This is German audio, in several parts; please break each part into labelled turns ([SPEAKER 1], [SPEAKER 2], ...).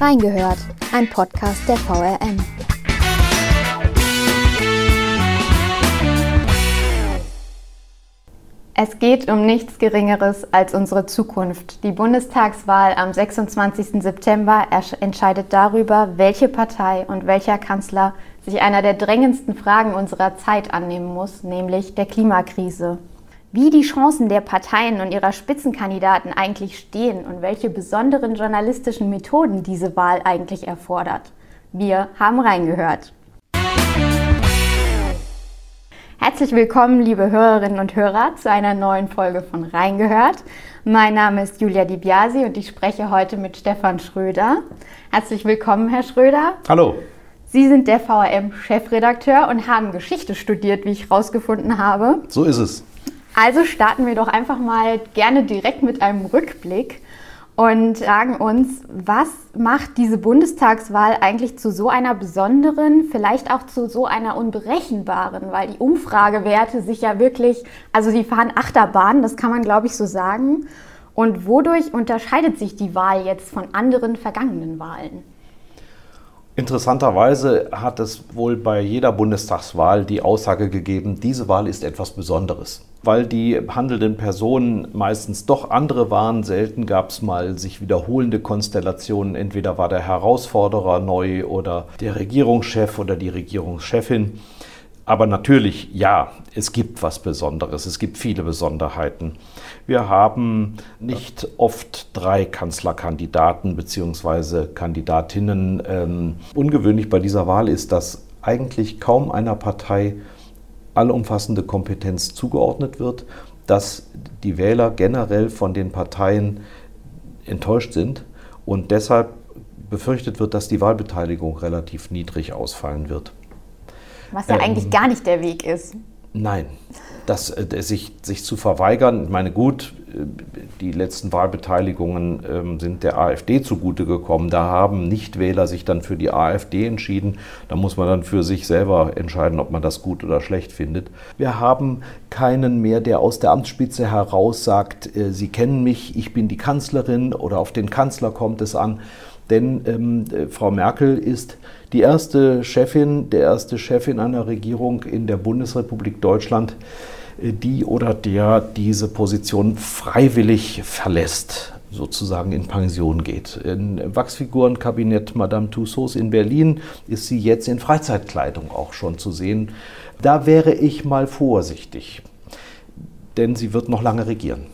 [SPEAKER 1] Reingehört, ein Podcast der VRM. Es geht um nichts Geringeres als unsere Zukunft. Die Bundestagswahl am 26. September entscheidet darüber, welche Partei und welcher Kanzler sich einer der drängendsten Fragen unserer Zeit annehmen muss, nämlich der Klimakrise. Wie die Chancen der Parteien und ihrer Spitzenkandidaten eigentlich stehen und welche besonderen journalistischen Methoden diese Wahl eigentlich erfordert. Wir haben reingehört. Herzlich willkommen, liebe Hörerinnen und Hörer, zu einer neuen Folge von Reingehört. Mein Name ist Julia Di Biasi und ich spreche heute mit Stefan Schröder. Herzlich willkommen, Herr Schröder.
[SPEAKER 2] Hallo.
[SPEAKER 1] Sie sind der VRM-Chefredakteur und haben Geschichte studiert, wie ich herausgefunden habe.
[SPEAKER 2] So ist es.
[SPEAKER 1] Also starten wir doch einfach mal gerne direkt mit einem Rückblick und fragen uns, was macht diese Bundestagswahl eigentlich zu so einer besonderen, vielleicht auch zu so einer unberechenbaren, weil die Umfragewerte sich ja wirklich, also sie fahren Achterbahn, das kann man glaube ich so sagen. Und wodurch unterscheidet sich die Wahl jetzt von anderen vergangenen Wahlen?
[SPEAKER 2] Interessanterweise hat es wohl bei jeder Bundestagswahl die Aussage gegeben, diese Wahl ist etwas Besonderes. Weil die handelnden Personen meistens doch andere waren, selten gab es mal sich wiederholende Konstellationen. Entweder war der Herausforderer neu oder der Regierungschef oder die Regierungschefin. Aber natürlich, ja, es gibt was Besonderes, es gibt viele Besonderheiten. Wir haben nicht oft drei Kanzlerkandidaten bzw. Kandidatinnen. Ähm, ungewöhnlich bei dieser Wahl ist, dass eigentlich kaum einer Partei allumfassende Kompetenz zugeordnet wird, dass die Wähler generell von den Parteien enttäuscht sind und deshalb befürchtet wird, dass die Wahlbeteiligung relativ niedrig ausfallen wird.
[SPEAKER 1] Was ja ähm, eigentlich gar nicht der Weg ist.
[SPEAKER 2] Nein, das, äh, sich, sich zu verweigern, ich meine, gut, äh, die letzten Wahlbeteiligungen ähm, sind der AfD zugute gekommen. Da haben Nichtwähler sich dann für die AfD entschieden. Da muss man dann für sich selber entscheiden, ob man das gut oder schlecht findet. Wir haben keinen mehr, der aus der Amtsspitze heraus sagt, äh, Sie kennen mich, ich bin die Kanzlerin oder auf den Kanzler kommt es an. Denn ähm, äh, Frau Merkel ist die erste Chefin, der erste Chefin einer Regierung in der Bundesrepublik Deutschland, äh, die oder der diese Position freiwillig verlässt sozusagen in Pension geht. Im Wachsfigurenkabinett Madame Tussauds in Berlin ist sie jetzt in Freizeitkleidung auch schon zu sehen. Da wäre ich mal vorsichtig, denn sie wird noch lange regieren.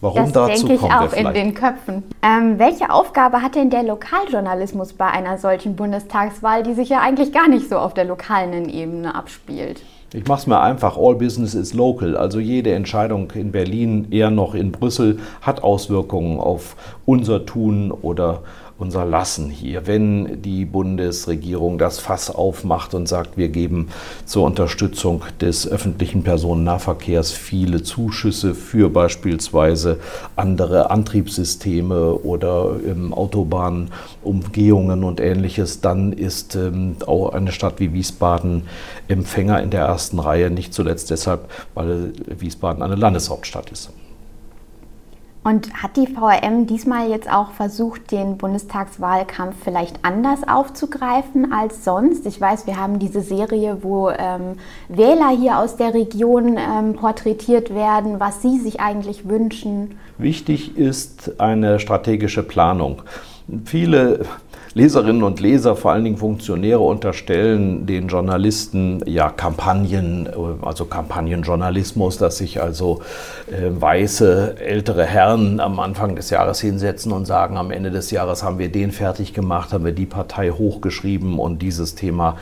[SPEAKER 1] Warum das dazu denke ich auch in den Köpfen. Ähm, welche Aufgabe hat denn der Lokaljournalismus bei einer solchen Bundestagswahl, die sich ja eigentlich gar nicht so auf der lokalen Ebene abspielt?
[SPEAKER 2] Ich mache es mir einfach, all business is local. Also jede Entscheidung in Berlin, eher noch in Brüssel, hat Auswirkungen auf unser Tun oder unser Lassen hier. Wenn die Bundesregierung das Fass aufmacht und sagt, wir geben zur Unterstützung des öffentlichen Personennahverkehrs viele Zuschüsse für beispielsweise andere Antriebssysteme oder ähm, Autobahnumgehungen und ähnliches, dann ist ähm, auch eine Stadt wie Wiesbaden Empfänger in der ersten Reihe, nicht zuletzt deshalb, weil Wiesbaden eine Landeshauptstadt ist.
[SPEAKER 1] Und hat die VRM diesmal jetzt auch versucht, den Bundestagswahlkampf vielleicht anders aufzugreifen als sonst? Ich weiß, wir haben diese Serie, wo ähm, Wähler hier aus der Region ähm, porträtiert werden, was sie sich eigentlich wünschen.
[SPEAKER 2] Wichtig ist eine strategische Planung. Viele Leserinnen und Leser, vor allen Dingen Funktionäre, unterstellen den Journalisten ja Kampagnen, also Kampagnenjournalismus, dass sich also äh, weiße ältere Herren am Anfang des Jahres hinsetzen und sagen, am Ende des Jahres haben wir den fertig gemacht, haben wir die Partei hochgeschrieben und dieses Thema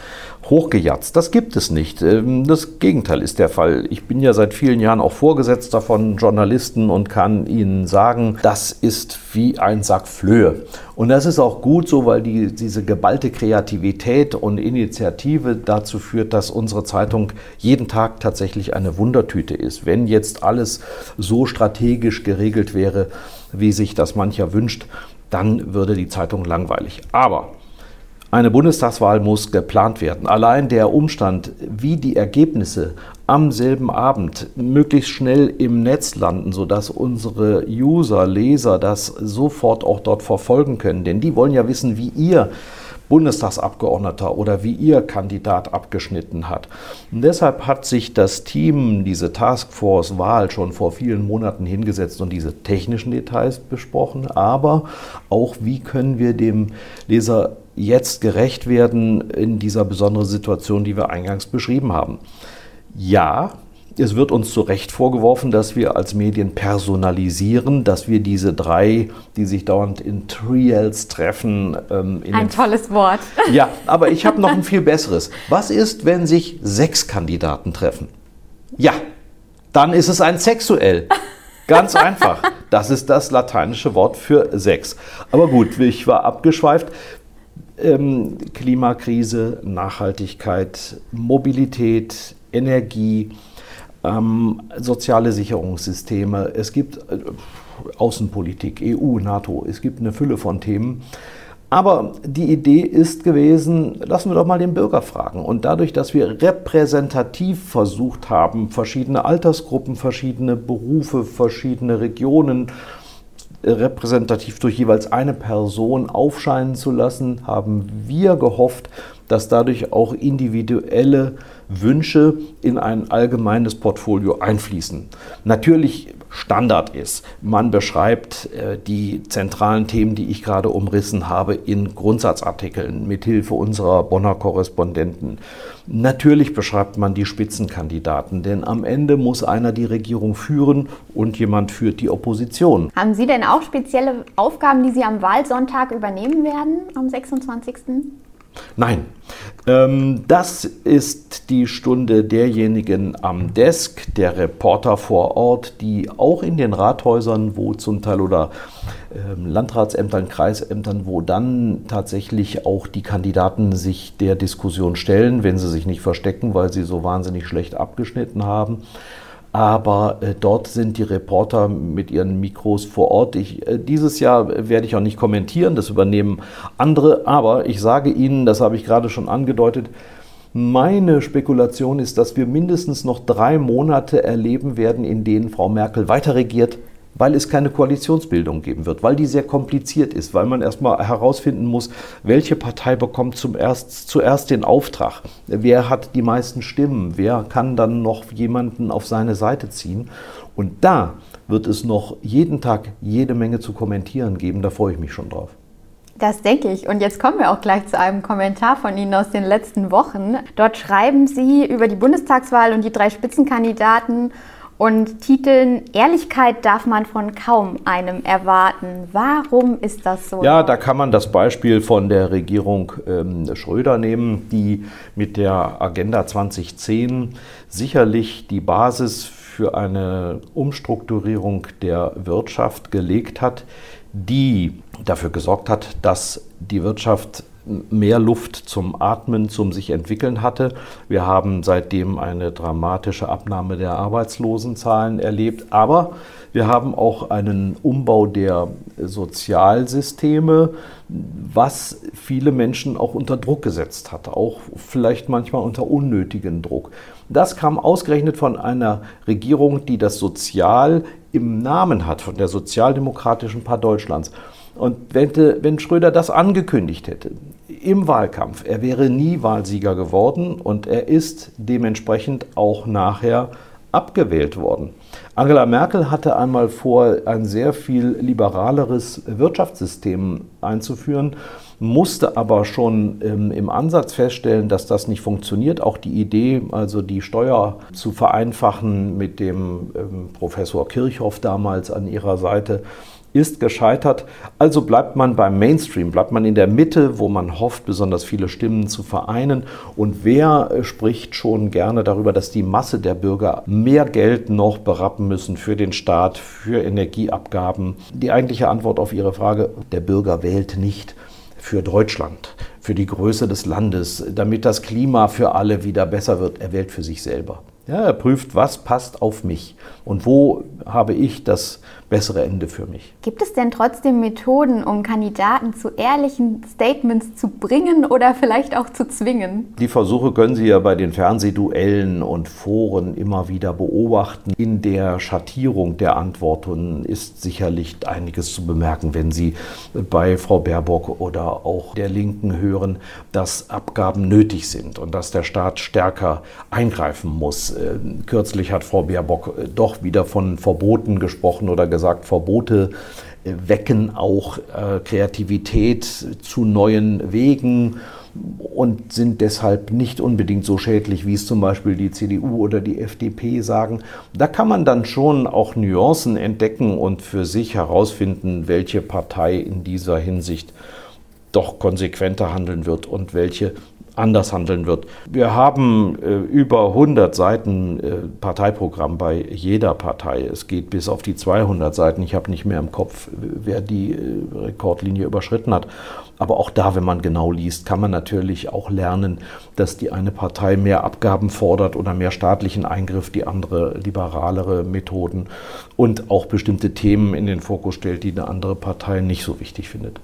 [SPEAKER 2] hochgejatzt. Das gibt es nicht. Ähm, das Gegenteil ist der Fall. Ich bin ja seit vielen Jahren auch Vorgesetzter von Journalisten und kann Ihnen sagen, das ist wie ein Sack Flöhe. Und das ist auch gut so, weil die, diese geballte Kreativität und Initiative dazu führt, dass unsere Zeitung jeden Tag tatsächlich eine Wundertüte ist. Wenn jetzt alles so strategisch geregelt wäre, wie sich das mancher wünscht, dann würde die Zeitung langweilig. Aber Eine Bundestagswahl muss geplant werden. Allein der Umstand, wie die Ergebnisse am selben Abend möglichst schnell im Netz landen, sodass unsere User, Leser das sofort auch dort verfolgen können. Denn die wollen ja wissen, wie ihr Bundestagsabgeordneter oder wie Ihr Kandidat abgeschnitten hat. Und deshalb hat sich das Team, diese Taskforce-Wahl, schon vor vielen Monaten hingesetzt und diese technischen Details besprochen, aber auch, wie können wir dem Leser jetzt gerecht werden in dieser besonderen Situation, die wir eingangs beschrieben haben. Ja, es wird uns zu Recht vorgeworfen, dass wir als Medien personalisieren, dass wir diese drei, die sich dauernd in Trials treffen.
[SPEAKER 1] Ähm, ein tolles Wort.
[SPEAKER 2] Ja, aber ich habe noch ein viel besseres. Was ist, wenn sich sechs Kandidaten treffen? Ja, dann ist es ein sexuell. Ganz einfach. Das ist das lateinische Wort für sechs. Aber gut, ich war abgeschweift. Ähm, Klimakrise, Nachhaltigkeit, Mobilität, Energie, ähm, soziale Sicherungssysteme, es gibt äh, Außenpolitik, EU, NATO, es gibt eine Fülle von Themen. Aber die Idee ist gewesen, lassen wir doch mal den Bürger fragen. Und dadurch, dass wir repräsentativ versucht haben, verschiedene Altersgruppen, verschiedene Berufe, verschiedene Regionen repräsentativ durch jeweils eine Person aufscheinen zu lassen, haben wir gehofft, dass dadurch auch individuelle Wünsche in ein allgemeines Portfolio einfließen. Natürlich Standard ist, man beschreibt äh, die zentralen Themen, die ich gerade umrissen habe, in Grundsatzartikeln mithilfe unserer Bonner Korrespondenten. Natürlich beschreibt man die Spitzenkandidaten, denn am Ende muss einer die Regierung führen und jemand führt die Opposition.
[SPEAKER 1] Haben Sie denn auch spezielle Aufgaben, die Sie am Wahlsonntag übernehmen werden, am 26.?
[SPEAKER 2] Nein, ähm, das ist die Stunde derjenigen am Desk, der Reporter vor Ort, die auch in den Rathäusern, wo zum Teil oder ähm, Landratsämtern, Kreisämtern, wo dann tatsächlich auch die Kandidaten sich der Diskussion stellen, wenn sie sich nicht verstecken, weil sie so wahnsinnig schlecht abgeschnitten haben aber äh, dort sind die Reporter mit ihren Mikros vor Ort. Ich, äh, dieses Jahr werde ich auch nicht kommentieren, das übernehmen andere, aber ich sage Ihnen, das habe ich gerade schon angedeutet, meine Spekulation ist, dass wir mindestens noch drei Monate erleben werden, in denen Frau Merkel weiter regiert, weil es keine Koalitionsbildung geben wird, weil die sehr kompliziert ist, weil man erstmal herausfinden muss, welche Partei bekommt zum erst, zuerst den Auftrag, wer hat die meisten Stimmen, wer kann dann noch jemanden auf seine Seite ziehen. Und da wird es noch jeden Tag jede Menge zu kommentieren geben, da freue ich mich schon drauf.
[SPEAKER 1] Das denke ich. Und jetzt kommen wir auch gleich zu einem Kommentar von Ihnen aus den letzten Wochen. Dort schreiben Sie über die Bundestagswahl und die drei Spitzenkandidaten und titeln Ehrlichkeit darf man von kaum einem erwarten. Warum ist das so?
[SPEAKER 2] Ja, da kann man das Beispiel von der Regierung ähm, Schröder nehmen, die mit der Agenda 2010 sicherlich die Basis für eine Umstrukturierung der Wirtschaft gelegt hat, die dafür gesorgt hat, dass die Wirtschaft mehr Luft zum Atmen, zum sich entwickeln hatte. Wir haben seitdem eine dramatische Abnahme der Arbeitslosenzahlen erlebt, aber wir haben auch einen Umbau der Sozialsysteme, was viele Menschen auch unter Druck gesetzt hat, auch vielleicht manchmal unter unnötigen Druck. Das kam ausgerechnet von einer Regierung, die das Sozial im Namen hat, von der Sozialdemokratischen Partei Deutschlands. Und wenn, wenn Schröder das angekündigt hätte im Wahlkampf, er wäre nie Wahlsieger geworden und er ist dementsprechend auch nachher abgewählt worden. Angela Merkel hatte einmal vor, ein sehr viel liberaleres Wirtschaftssystem einzuführen, musste aber schon ähm, im Ansatz feststellen, dass das nicht funktioniert. Auch die Idee, also die Steuer zu vereinfachen mit dem ähm, Professor Kirchhoff damals an ihrer Seite, ist gescheitert. Also bleibt man beim Mainstream, bleibt man in der Mitte, wo man hofft, besonders viele Stimmen zu vereinen. Und wer äh, spricht schon gerne darüber, dass die Masse der Bürger mehr Geld noch berappen müssen für den Staat, für Energieabgaben? Die eigentliche Antwort auf Ihre Frage, der Bürger wählt nicht für Deutschland, für die Größe des Landes, damit das Klima für alle wieder besser wird. Er wählt für sich selber. Ja, er prüft, was passt auf mich und wo habe ich das bessere Ende für mich.
[SPEAKER 1] Gibt es denn trotzdem Methoden, um Kandidaten zu ehrlichen Statements zu bringen oder vielleicht auch zu zwingen?
[SPEAKER 2] Die Versuche können Sie ja bei den Fernsehduellen und Foren immer wieder beobachten. In der Schattierung der Antworten ist sicherlich einiges zu bemerken, wenn Sie bei Frau Baerbock oder auch der Linken hören, dass Abgaben nötig sind und dass der Staat stärker eingreifen muss. Äh, kürzlich hat Frau Baerbock doch wieder von Verboten gesprochen oder gesagt, gesagt, Verbote wecken auch äh, Kreativität zu neuen Wegen und sind deshalb nicht unbedingt so schädlich, wie es zum Beispiel die CDU oder die FDP sagen. Da kann man dann schon auch Nuancen entdecken und für sich herausfinden, welche Partei in dieser Hinsicht doch konsequenter handeln wird und welche anders handeln wird. Wir haben äh, über 100 Seiten äh, Parteiprogramm bei jeder Partei. Es geht bis auf die 200 Seiten. Ich habe nicht mehr im Kopf, wer die äh, Rekordlinie überschritten hat. Aber auch da, wenn man genau liest, kann man natürlich auch lernen, dass die eine Partei mehr Abgaben fordert oder mehr staatlichen Eingriff, die andere liberalere Methoden und auch bestimmte Themen in den Fokus stellt, die eine andere Partei nicht so wichtig findet.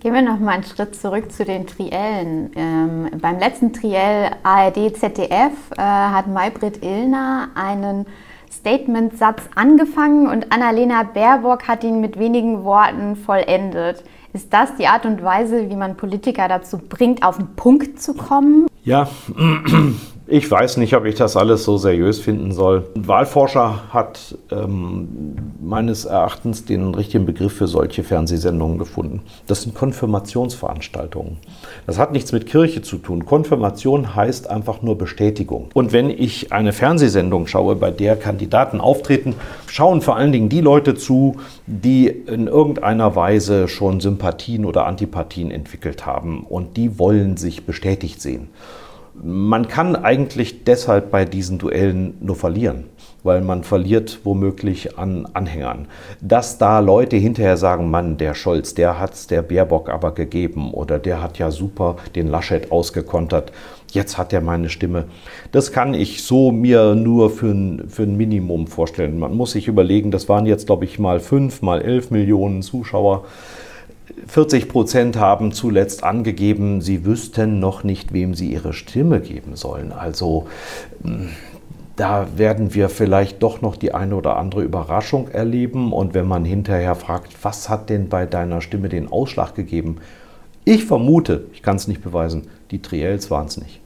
[SPEAKER 1] Gehen wir noch mal einen Schritt zurück zu den Triellen. Ähm, beim letzten Triell ARD-ZDF äh, hat Maybrit Illner einen Statementsatz angefangen und Annalena Baerbock hat ihn mit wenigen Worten vollendet. Ist das die Art und Weise, wie man Politiker dazu bringt, auf den Punkt zu kommen?
[SPEAKER 2] Ja, ich weiß nicht, ob ich das alles so seriös finden soll. Ein Wahlforscher hat ähm, meines Erachtens den richtigen Begriff für solche Fernsehsendungen gefunden. Das sind Konfirmationsveranstaltungen. Das hat nichts mit Kirche zu tun. Konfirmation heißt einfach nur Bestätigung. Und wenn ich eine Fernsehsendung schaue, bei der Kandidaten auftreten, schauen vor allen Dingen die Leute zu, die in irgendeiner Weise schon Sympathien oder Antipathien entwickelt haben. Und die wollen sich bestätigt sehen. Man kann eigentlich deshalb bei diesen Duellen nur verlieren, weil man verliert womöglich an Anhängern. Dass da Leute hinterher sagen, Mann, der Scholz, der hat es der Baerbock aber gegeben oder der hat ja super den Laschet ausgekontert, jetzt hat er meine Stimme. Das kann ich so mir nur für ein, für ein Minimum vorstellen. Man muss sich überlegen, das waren jetzt, glaube ich, mal fünf, mal elf Millionen Zuschauer. 40 Prozent haben zuletzt angegeben, sie wüssten noch nicht, wem sie ihre Stimme geben sollen. Also hm, da werden wir vielleicht doch noch die eine oder andere Überraschung erleben. Und wenn man hinterher fragt, was hat denn bei deiner Stimme den Ausschlag gegeben? Ich vermute, ich kann es nicht beweisen, die Triels waren es nicht.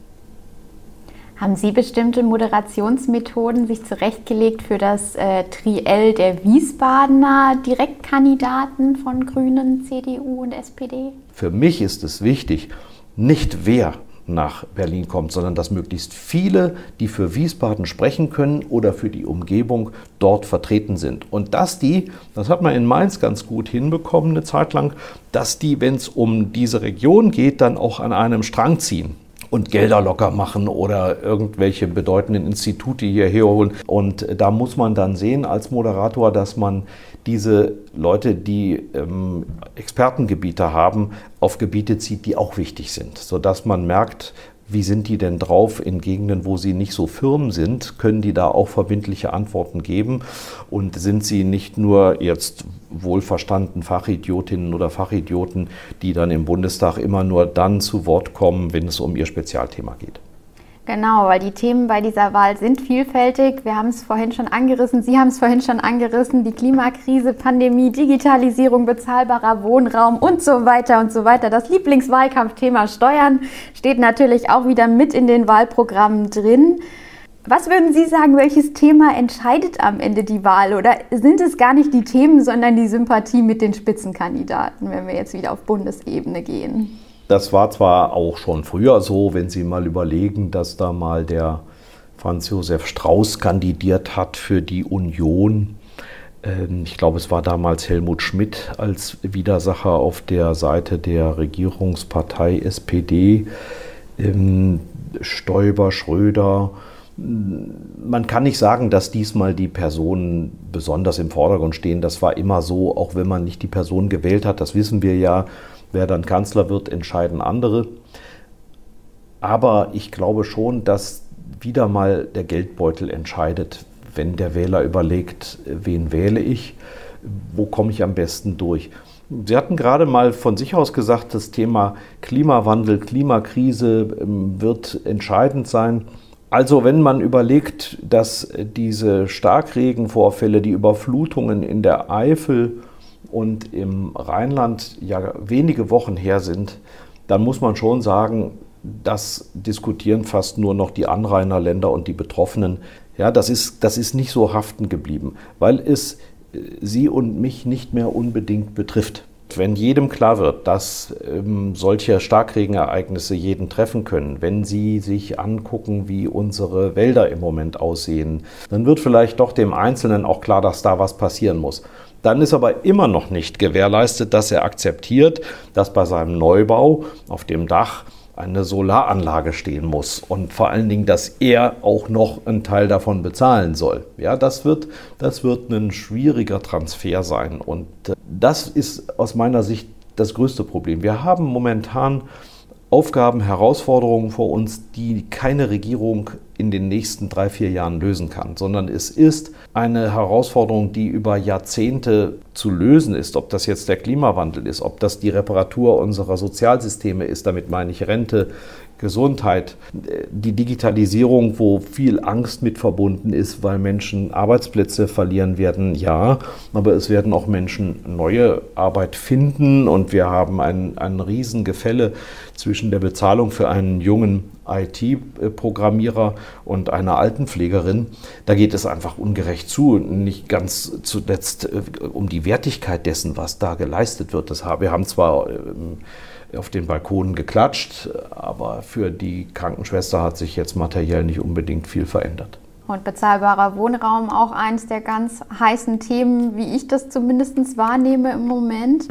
[SPEAKER 1] Haben Sie bestimmte Moderationsmethoden sich zurechtgelegt für das äh, Triell der Wiesbadener Direktkandidaten von Grünen, CDU und SPD?
[SPEAKER 2] Für mich ist es wichtig, nicht wer nach Berlin kommt, sondern dass möglichst viele, die für Wiesbaden sprechen können oder für die Umgebung dort vertreten sind. Und dass die, das hat man in Mainz ganz gut hinbekommen eine Zeit lang, dass die, wenn es um diese Region geht, dann auch an einem Strang ziehen und Gelder locker machen oder irgendwelche bedeutenden Institute hierher holen. Und da muss man dann sehen als Moderator, dass man diese Leute, die ähm, Expertengebiete haben, auf Gebiete zieht, die auch wichtig sind, sodass man merkt, wie sind die denn drauf in Gegenden, wo sie nicht so firm sind? Können die da auch verbindliche Antworten geben? Und sind sie nicht nur jetzt wohlverstanden Fachidiotinnen oder Fachidioten, die dann im Bundestag immer nur dann zu Wort kommen, wenn es um ihr Spezialthema geht?
[SPEAKER 1] Genau, weil die Themen bei dieser Wahl sind vielfältig. Wir haben es vorhin schon angerissen, Sie haben es vorhin schon angerissen, die Klimakrise, Pandemie, Digitalisierung, bezahlbarer Wohnraum und so weiter und so weiter. Das Lieblingswahlkampfthema Steuern steht natürlich auch wieder mit in den Wahlprogrammen drin. Was würden Sie sagen, welches Thema entscheidet am Ende die Wahl? Oder sind es gar nicht die Themen, sondern die Sympathie mit den Spitzenkandidaten, wenn wir jetzt wieder auf Bundesebene gehen?
[SPEAKER 2] Das war zwar auch schon früher so, wenn Sie mal überlegen, dass da mal der Franz Josef Strauß kandidiert hat für die Union. Ähm, ich glaube, es war damals Helmut Schmidt als Widersacher auf der Seite der Regierungspartei SPD. Ähm, Stoiber, Schröder. Man kann nicht sagen, dass diesmal die Personen besonders im Vordergrund stehen. Das war immer so, auch wenn man nicht die Person gewählt hat. Das wissen wir ja. Wer dann Kanzler wird, entscheiden andere. Aber ich glaube schon, dass wieder mal der Geldbeutel entscheidet, wenn der Wähler überlegt, wen wähle ich, wo komme ich am besten durch. Sie hatten gerade mal von sich aus gesagt, das Thema Klimawandel, Klimakrise ähm, wird entscheidend sein. Also wenn man überlegt, dass diese Starkregenvorfälle, die Überflutungen in der Eifel und im Rheinland ja wenige Wochen her sind, dann muss man schon sagen, das diskutieren fast nur noch die Anrainerländer und die Betroffenen. Ja, das ist, das ist nicht so haften geblieben, weil es äh, sie und mich nicht mehr unbedingt betrifft. Wenn jedem klar wird, dass ähm, solche Starkregenereignisse jeden treffen können, wenn Sie sich angucken, wie unsere Wälder im Moment aussehen, dann wird vielleicht doch dem Einzelnen auch klar, dass da was passieren muss. Dann ist aber immer noch nicht gewährleistet, dass er akzeptiert, dass bei seinem Neubau auf dem Dach eine Solaranlage stehen muss und vor allen Dingen, dass er auch noch einen Teil davon bezahlen soll. Ja, das wird, das wird ein schwieriger Transfer sein und äh, das ist aus meiner Sicht das größte Problem. Wir haben momentan Aufgaben, Herausforderungen vor uns, die keine Regierung in den nächsten drei, vier Jahren lösen kann, sondern es ist eine Herausforderung, die über Jahrzehnte zu lösen ist. Ob das jetzt der Klimawandel ist, ob das die Reparatur unserer Sozialsysteme ist, damit meine ich Rente, Gesundheit, die Digitalisierung, wo viel Angst mit verbunden ist, weil Menschen Arbeitsplätze verlieren werden, ja, aber es werden auch Menschen neue Arbeit finden und wir haben ein, ein Riesengefälle zwischen der Bezahlung für einen jungen IT-Programmierer und einer Altenpflegerin. Da geht es einfach ungerecht zu, nicht ganz zuletzt äh, um die Wertigkeit dessen, was da geleistet wird. Das, wir haben zwar ähm, auf den Balkonen geklatscht, aber für die Krankenschwester hat sich jetzt materiell nicht unbedingt viel verändert.
[SPEAKER 1] Und bezahlbarer Wohnraum auch eines der ganz heißen Themen, wie ich das zumindest wahrnehme im Moment.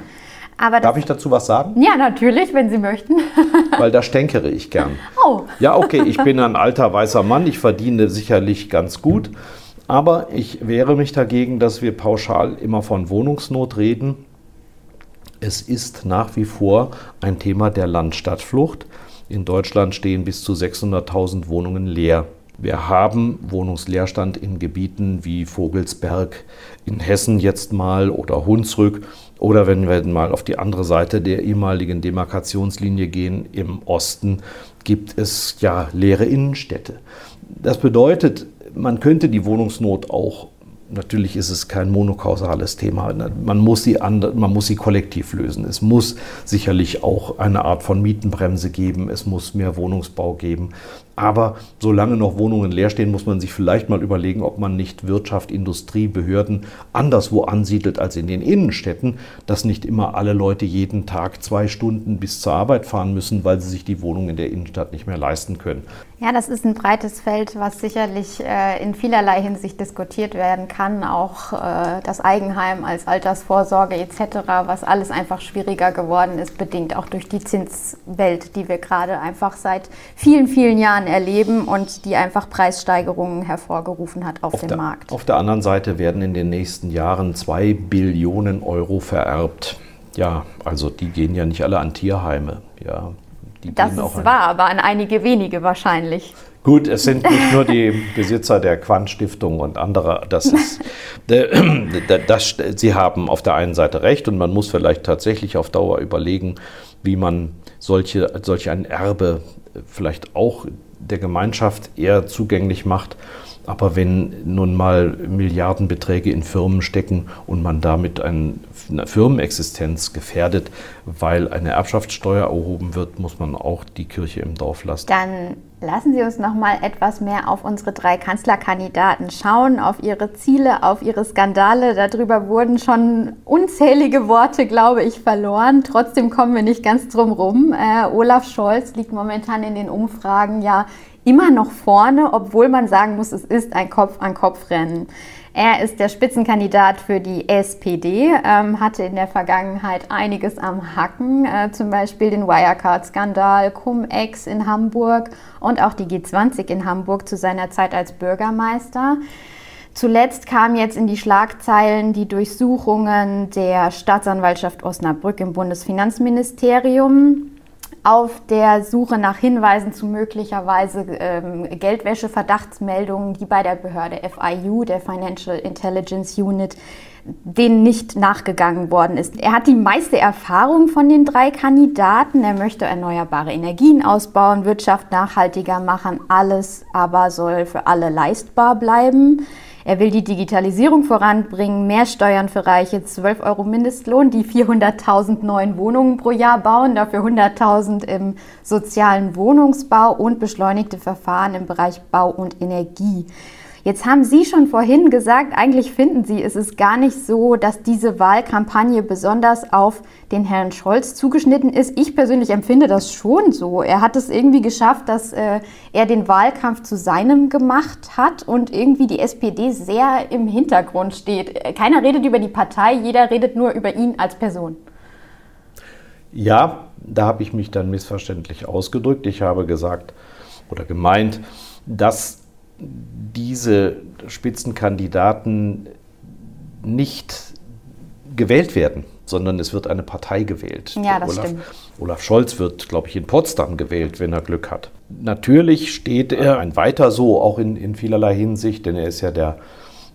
[SPEAKER 2] Darf ich dazu was sagen?
[SPEAKER 1] Ja, natürlich, wenn Sie möchten.
[SPEAKER 2] Weil da stänkere ich gern. Oh. Ja, okay, ich bin ein alter weißer Mann, ich verdiene sicherlich ganz gut. Aber ich wehre mich dagegen, dass wir pauschal immer von Wohnungsnot reden es ist nach wie vor ein Thema der Landstadtflucht. In Deutschland stehen bis zu 600.000 Wohnungen leer. Wir haben Wohnungsleerstand in Gebieten wie Vogelsberg in Hessen jetzt mal oder Hunsrück oder wenn wir mal auf die andere Seite der ehemaligen Demarkationslinie gehen, im Osten gibt es ja leere Innenstädte. Das bedeutet, man könnte die Wohnungsnot auch natürlich ist es kein monokausales Thema. Man muss, sie man muss sie kollektiv lösen. Es muss sicherlich auch eine Art von Mietenbremse geben. Es muss mehr Wohnungsbau geben. Aber solange noch Wohnungen leer stehen, muss man sich vielleicht mal überlegen, ob man nicht Wirtschaft, Industrie, Behörden anderswo ansiedelt als in den Innenstädten, dass nicht immer alle Leute jeden Tag zwei Stunden bis zur Arbeit fahren müssen, weil sie sich die Wohnung in der Innenstadt nicht mehr leisten können.
[SPEAKER 1] Ja, das ist ein breites Feld, was sicherlich äh, in vielerlei Hinsicht diskutiert werden kann. Auch äh, das Eigenheim als Altersvorsorge etc., was alles einfach schwieriger geworden ist, bedingt auch durch die Zinswelt, die wir gerade einfach seit vielen, vielen Jahren erleben und die einfach Preissteigerungen hervorgerufen hat auf, auf dem
[SPEAKER 2] der,
[SPEAKER 1] Markt.
[SPEAKER 2] Auf der anderen Seite werden in den nächsten Jahren zwei Billionen Euro vererbt. Ja, also die gehen ja nicht alle an Tierheime. Ja,
[SPEAKER 1] das ist wahr, aber an einige wenige wahrscheinlich.
[SPEAKER 2] Gut, es sind nicht nur die Besitzer der Quant-Stiftung und andere. Das ist, das, Sie haben auf der einen Seite recht und man muss vielleicht tatsächlich auf Dauer überlegen, wie man solche, solch ein Erbe vielleicht auch der Gemeinschaft eher zugänglich macht aber wenn nun mal Milliardenbeträge in Firmen stecken und man damit eine Firmenexistenz gefährdet, weil eine Erbschaftssteuer erhoben wird, muss man auch die Kirche im Dorf lassen.
[SPEAKER 1] Dann lassen Sie uns noch mal etwas mehr auf unsere drei Kanzlerkandidaten schauen, auf ihre Ziele, auf ihre Skandale. Darüber wurden schon unzählige Worte, glaube ich, verloren. Trotzdem kommen wir nicht ganz drum rum. Äh, Olaf Scholz liegt momentan in den Umfragen ja immer noch vorne, obwohl man sagen muss, es ist ein Kopf-an-Kopf-Rennen. Er ist der Spitzenkandidat für die SPD, ähm, hatte in der Vergangenheit einiges am Hacken, äh, zum Beispiel den Wirecard-Skandal, Cum-Ex in Hamburg und auch die G20 in Hamburg zu seiner Zeit als Bürgermeister. Zuletzt kam jetzt in die Schlagzeilen die Durchsuchungen der Staatsanwaltschaft Osnabrück im Bundesfinanzministerium. Auf der Suche nach Hinweisen zu möglicherweise ähm, Geldwäsche-Verdachtsmeldungen, die bei der Behörde FIU, der Financial Intelligence Unit, denen nicht nachgegangen worden ist. Er hat die meiste Erfahrung von den drei Kandidaten. Er möchte erneuerbare Energien ausbauen, Wirtschaft nachhaltiger machen, alles aber soll für alle leistbar bleiben. Er will die Digitalisierung voranbringen, mehr Steuern für Reiche, 12 Euro Mindestlohn, die 400.000 neuen Wohnungen pro Jahr bauen, dafür 100.000 im sozialen Wohnungsbau und beschleunigte Verfahren im Bereich Bau und Energie. Jetzt haben Sie schon vorhin gesagt, eigentlich finden Sie, es ist gar nicht so, dass diese Wahlkampagne besonders auf den Herrn Scholz zugeschnitten ist. Ich persönlich empfinde das schon so. Er hat es irgendwie geschafft, dass äh, er den Wahlkampf zu seinem gemacht hat und irgendwie die SPD sehr im Hintergrund steht. Keiner redet über die Partei, jeder redet nur über ihn als Person.
[SPEAKER 2] Ja, da habe ich mich dann missverständlich ausgedrückt. Ich habe gesagt oder gemeint, dass diese Spitzenkandidaten nicht gewählt werden, sondern es wird eine Partei gewählt.
[SPEAKER 1] Ja, das
[SPEAKER 2] Olaf,
[SPEAKER 1] stimmt.
[SPEAKER 2] Olaf Scholz wird, glaube ich, in Potsdam gewählt, wenn er Glück hat. Natürlich steht er ein weiter so, auch in, in vielerlei Hinsicht, denn er ist ja der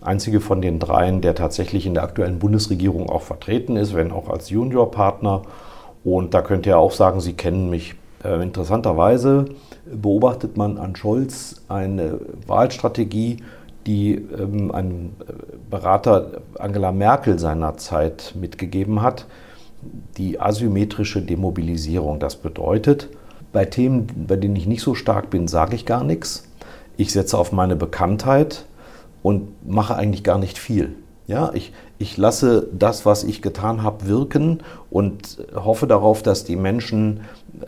[SPEAKER 2] einzige von den dreien, der tatsächlich in der aktuellen Bundesregierung auch vertreten ist, wenn auch als Juniorpartner. Und da könnt ihr auch sagen, Sie kennen mich interessanterweise beobachtet man an Scholz eine Wahlstrategie, die ähm, ein Berater Angela Merkel seinerzeit mitgegeben hat, die asymmetrische Demobilisierung. Das bedeutet, bei Themen, bei denen ich nicht so stark bin, sage ich gar nichts. Ich setze auf meine Bekanntheit und mache eigentlich gar nicht viel. Ja, ich, ich lasse das, was ich getan habe, wirken und hoffe darauf, dass die Menschen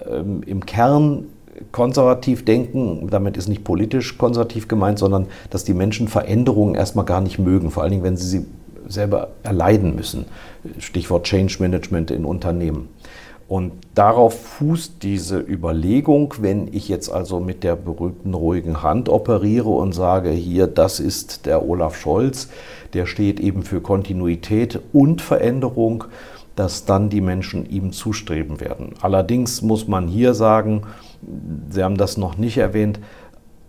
[SPEAKER 2] ähm, im Kern konservativ denken, damit ist nicht politisch konservativ gemeint, sondern dass die Menschen Veränderungen erstmal gar nicht mögen, vor allen Dingen, wenn sie sie selber erleiden müssen. Stichwort Change Management in Unternehmen. Und darauf fußt diese Überlegung, wenn ich jetzt also mit der berühmten ruhigen Hand operiere und sage, hier, das ist der Olaf Scholz, der steht eben für Kontinuität und Veränderung, dass dann die Menschen ihm zustreben werden. Allerdings muss man hier sagen, Sie haben das noch nicht erwähnt,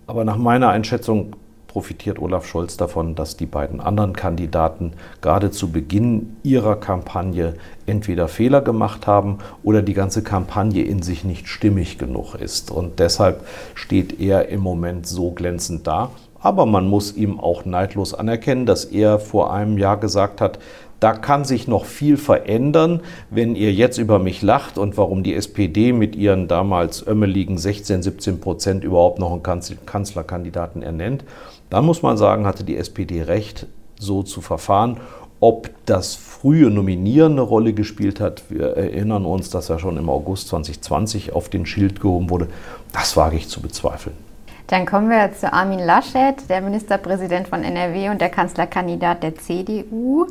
[SPEAKER 2] aber nach meiner Einschätzung profitiert Olaf Scholz davon, dass die beiden anderen Kandidaten gerade zu Beginn ihrer Kampagne entweder Fehler gemacht haben oder die ganze Kampagne in sich nicht stimmig genug ist. Und deshalb steht er im Moment so glänzend da. Aber man muss ihm auch neidlos anerkennen, dass er vor einem Jahr gesagt hat, da kann sich noch viel verändern, wenn ihr jetzt über mich lacht und warum die SPD mit ihren damals ömmeligen 16, 17 Prozent überhaupt noch einen Kanzlerkandidaten ernennt. Dann muss man sagen, hatte die SPD recht, so zu verfahren. Ob das frühe Nominieren eine Rolle gespielt hat, wir erinnern uns, dass er schon im August 2020 auf den Schild gehoben wurde, das wage ich zu bezweifeln.
[SPEAKER 1] Dann kommen wir zu Armin Laschet, der Ministerpräsident von NRW und der Kanzlerkandidat der CDU.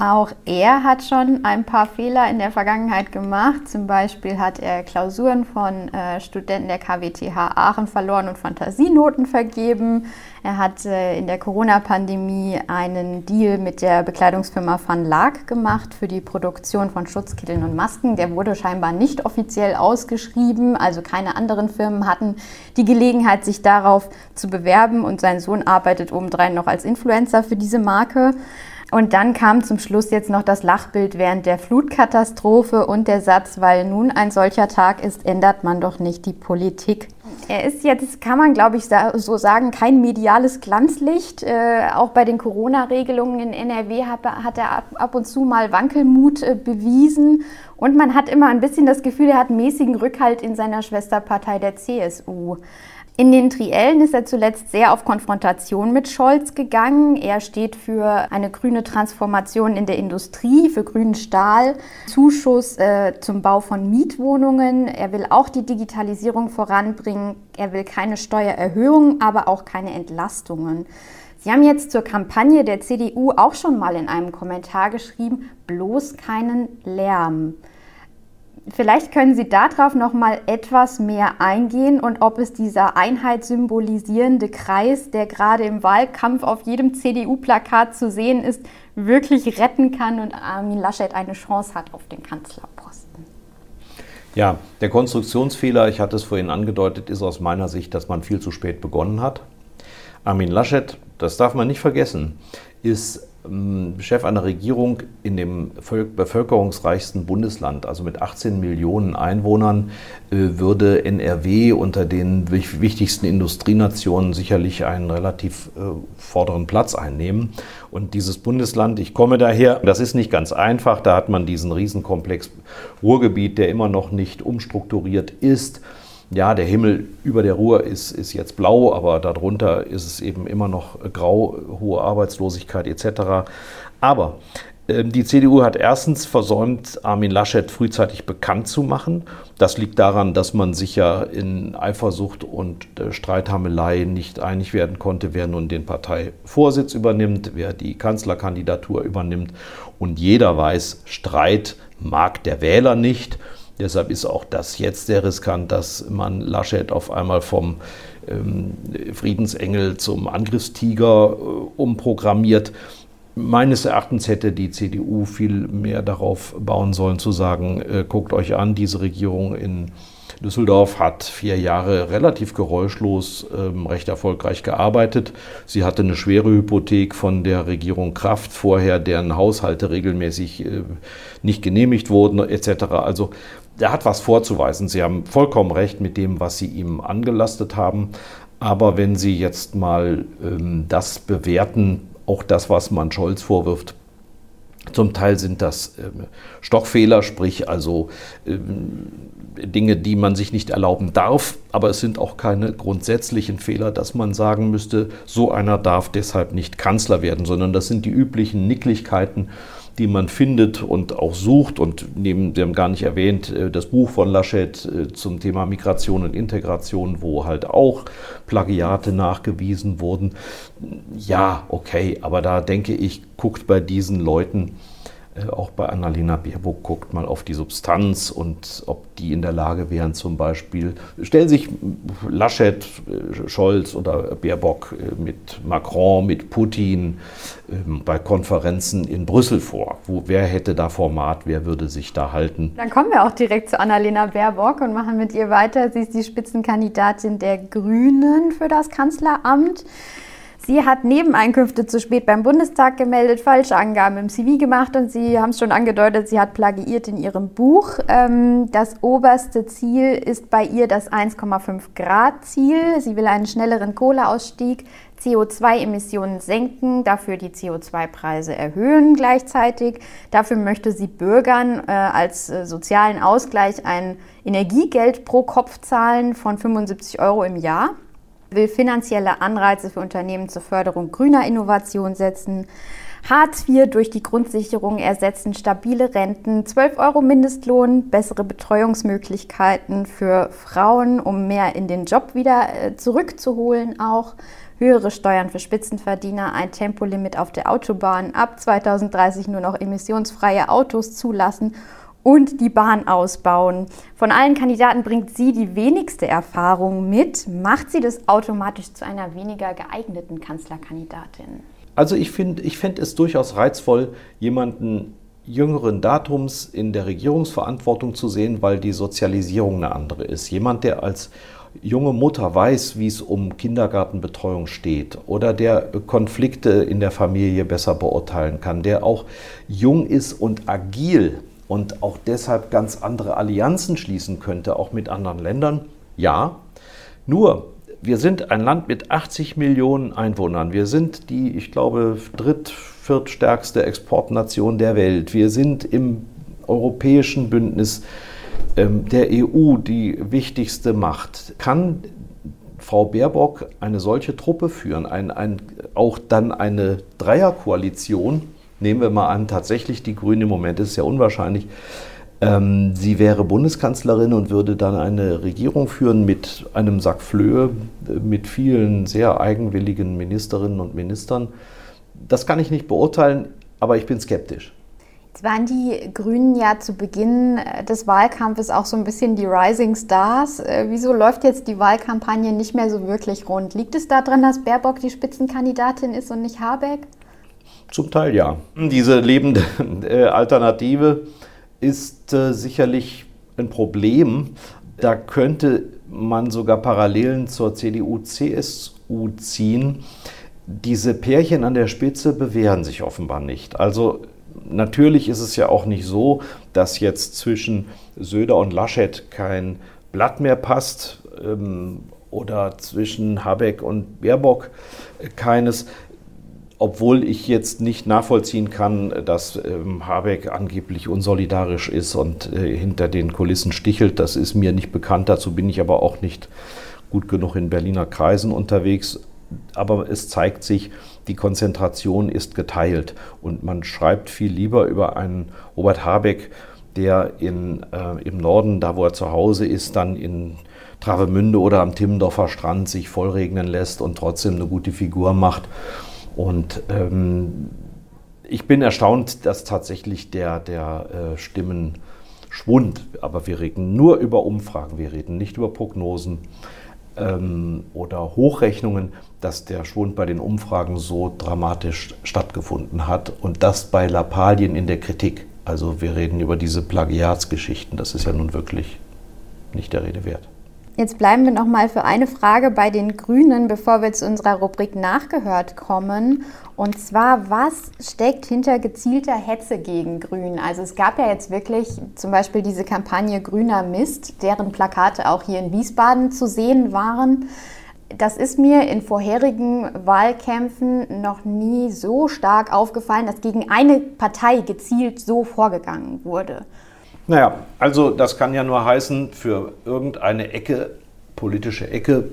[SPEAKER 1] Auch er hat schon ein paar Fehler in der Vergangenheit gemacht. Zum Beispiel hat er Klausuren von äh, Studenten der KWTH Aachen verloren und Fantasienoten vergeben. Er hat äh, in der Corona-Pandemie einen Deal mit der Bekleidungsfirma Van Laak gemacht für die Produktion von Schutzkitteln und Masken. Der wurde scheinbar nicht offiziell ausgeschrieben. Also keine anderen Firmen hatten die Gelegenheit, sich darauf zu bewerben. Und sein Sohn arbeitet obendrein noch als Influencer für diese Marke. Und dann kam zum Schluss jetzt noch das Lachbild während der Flutkatastrophe und der Satz, weil nun ein solcher Tag ist, ändert man doch nicht die Politik. Er ist jetzt, kann man glaube ich so sagen, kein mediales Glanzlicht. Äh, auch bei den Corona-Regelungen in NRW hat, hat er ab, ab, und zu mal Wankelmut äh, bewiesen. Und man hat immer ein bisschen das Gefühl, er hat mäßigen Rückhalt in seiner Schwesterpartei der CSU. In den Triellen ist er zuletzt sehr auf Konfrontation mit Scholz gegangen. Er steht für eine grüne Transformation in der Industrie, für grünen Stahl, Zuschuss äh, zum Bau von Mietwohnungen. Er will auch die Digitalisierung voranbringen. Er will keine Steuererhöhungen, aber auch keine Entlastungen. Sie haben jetzt zur Kampagne der CDU auch schon mal in einem Kommentar geschrieben, bloß keinen Lärm. Vielleicht können Sie darauf noch mal etwas mehr eingehen und ob es dieser Einheit symbolisierende Kreis, der gerade im Wahlkampf auf jedem CDU-Plakat zu sehen ist, wirklich retten kann und Armin Laschet eine Chance hat auf den Kanzlerposten.
[SPEAKER 2] Ja, der Konstruktionsfehler, ich hatte es vorhin angedeutet, ist aus meiner Sicht, dass man viel zu spät begonnen hat. Armin Laschet, das darf man nicht vergessen, ist Chef einer Regierung in dem bevölkerungsreichsten Bundesland, also mit 18 Millionen Einwohnern, äh, würde NRW unter den wichtigsten Industrienationen sicherlich einen relativ äh, vorderen Platz einnehmen. Und dieses Bundesland, ich komme daher, das ist nicht ganz einfach, da hat man diesen Riesenkomplex Ruhrgebiet, der immer noch nicht umstrukturiert ist ja, der Himmel über der Ruhr ist, ist jetzt blau, aber darunter ist es eben immer noch grau, hohe Arbeitslosigkeit etc. Aber äh, die CDU hat erstens versäumt, Armin Laschet frühzeitig bekannt zu machen. Das liegt daran, dass man sich ja in Eifersucht und äh, Streithamelei nicht einig werden konnte, wer nun den Parteivorsitz übernimmt, wer die Kanzlerkandidatur übernimmt. Und jeder weiß, Streit mag der Wähler nicht. Deshalb ist auch das jetzt sehr riskant, dass man Laschet auf einmal vom ähm, Friedensengel zum Angriffstiger äh, umprogrammiert. Meines Erachtens hätte die CDU viel mehr darauf bauen sollen, zu sagen, äh, guckt euch an, diese Regierung in Düsseldorf hat vier Jahre relativ geräuschlos ähm, recht erfolgreich gearbeitet. Sie hatte eine schwere Hypothek von der Regierung Kraft vorher, deren Haushalte regelmäßig äh, nicht genehmigt wurden etc. Also er hat was vorzuweisen. Sie haben vollkommen recht mit dem, was Sie ihm angelastet haben. Aber wenn Sie jetzt mal ähm, das bewerten, auch das, was man Scholz vorwirft, zum Teil sind das ähm, Stochfehler, sprich also ähm, Dinge, die man sich nicht erlauben darf, aber es sind auch keine grundsätzlichen Fehler, dass man sagen müsste, so einer darf deshalb nicht Kanzler werden, sondern das sind die üblichen Nicklichkeiten, die man findet und auch sucht. Und neben, Sie haben gar nicht erwähnt, äh, das Buch von Laschet äh, zum Thema Migration und Integration, wo halt auch Plagiate nachgewiesen wurden. Ja, okay, aber da denke ich, guckt bei diesen Leuten auch bei Annalena Baerbock guckt mal auf die Substanz und ob die in der Lage wären, zum Beispiel, stellen sich Laschet, äh, Scholz oder Baerbock äh, mit Macron, mit Putin ähm, bei Konferenzen in Brüssel vor. Wo, wer hätte da Format, wer würde sich da halten?
[SPEAKER 1] Dann kommen wir auch direkt zu Annalena Baerbock und machen mit ihr weiter. Sie ist die Spitzenkandidatin der Grünen für das Kanzleramt. Sie hat Nebeneinkünfte zu spät beim Bundestag gemeldet, falsche Angaben im CV gemacht und Sie haben es schon angedeutet, sie hat plagiiert in ihrem Buch. Ähm, das oberste Ziel ist bei ihr das 1,5 Grad Ziel. Sie will einen schnelleren Kohleausstieg, CO2-Emissionen senken, dafür die CO2-Preise erhöhen gleichzeitig. Dafür möchte sie Bürgern äh, als äh, sozialen Ausgleich ein Energiegeld pro Kopf zahlen von 75 Euro im Jahr will finanzielle Anreize für Unternehmen zur Förderung grüner Innovation setzen, Hartz IV durch die Grundsicherung ersetzen, stabile Renten, 12 Euro Mindestlohn, bessere Betreuungsmöglichkeiten für Frauen, um mehr in den Job wieder äh, zurückzuholen auch, höhere Steuern für Spitzenverdiener, ein Tempolimit auf der Autobahn, ab 2030 nur noch emissionsfreie Autos zulassen und die Bahn ausbauen. Von allen Kandidaten bringt sie die wenigste Erfahrung mit. Macht sie das automatisch zu einer weniger geeigneten Kanzlerkandidatin?
[SPEAKER 2] Also ich finde ich find es durchaus reizvoll, jemanden jüngeren Datums in der Regierungsverantwortung zu sehen, weil die Sozialisierung eine andere ist. Jemand, der als junge Mutter weiß, wie es um Kindergartenbetreuung steht oder der Konflikte in der Familie besser beurteilen kann, der auch jung ist und agil und auch deshalb ganz andere Allianzen schließen könnte, auch mit anderen Ländern? Ja. Nur, wir sind ein Land mit 80 Millionen Einwohnern. Wir sind die, ich glaube, dritt-, viertstärkste Exportnation der Welt. Wir sind im europäischen Bündnis ähm, der EU die wichtigste Macht. Kann Frau Baerbock eine solche Truppe führen, ein, ein, auch dann eine Dreierkoalition? Nehmen wir mal an, tatsächlich die Grünen, im Moment ist ja unwahrscheinlich, ähm, sie wäre Bundeskanzlerin und würde dann eine Regierung führen mit einem Sack Flöhe, mit vielen sehr eigenwilligen Ministerinnen und Ministern. Das kann ich nicht beurteilen, aber ich bin skeptisch.
[SPEAKER 1] Jetzt waren die Grünen ja zu Beginn äh, des Wahlkampfes auch so ein bisschen die Rising Stars. Äh, wieso läuft jetzt die Wahlkampagne nicht mehr so wirklich rund? Liegt es daran, dass Baerbock die Spitzenkandidatin ist und nicht Habeck?
[SPEAKER 2] Zum Teil ja. Diese lebende äh, Alternative ist äh, sicherlich ein Problem. Da könnte man sogar Parallelen zur CDU-CSU ziehen. Diese Pärchen an der Spitze bewähren sich offenbar nicht. Also natürlich ist es ja auch nicht so, dass jetzt zwischen Söder und Laschet kein Blatt mehr passt ähm, oder zwischen Habeck und Baerbock keines obwohl ich jetzt nicht nachvollziehen kann, dass ähm, Habeck angeblich unsolidarisch ist und äh, hinter den Kulissen stichelt. Das ist mir nicht bekannt. Dazu bin ich aber auch nicht gut genug in Berliner Kreisen unterwegs. Aber es zeigt sich, die Konzentration ist geteilt und man schreibt viel lieber über einen Robert Habeck, der in, äh, im Norden, da wo er zu Hause ist, dann in Travemünde oder am Timmendorfer Strand sich vollregnen lässt und trotzdem eine gute Figur macht und ähm, ich bin erstaunt, dass tatsächlich der, der äh, Stimmenschwund, aber wir reden nur über Umfragen, wir reden nicht über Prognosen ähm, oder Hochrechnungen, dass der Schwund bei den Umfragen so dramatisch stattgefunden hat und das bei Lappalien in der Kritik. Also wir reden über diese Plagiatsgeschichten, das ist ja nun wirklich nicht der Rede wert.
[SPEAKER 1] Jetzt bleiben wir noch mal für eine Frage bei den Grünen, bevor wir zu unserer Rubrik Nachgehört kommen. Und zwar, was steckt hinter gezielter Hetze gegen Grün? Also es gab ja jetzt wirklich zum Beispiel diese Kampagne Grüner Mist, deren Plakate auch hier in Wiesbaden zu sehen waren. Das ist mir in vorherigen Wahlkämpfen noch nie so stark aufgefallen, dass gegen eine Partei gezielt so vorgegangen wurde.
[SPEAKER 2] Naja, also das kann ja nur heißen, für irgendeine Ecke, politische Ecke,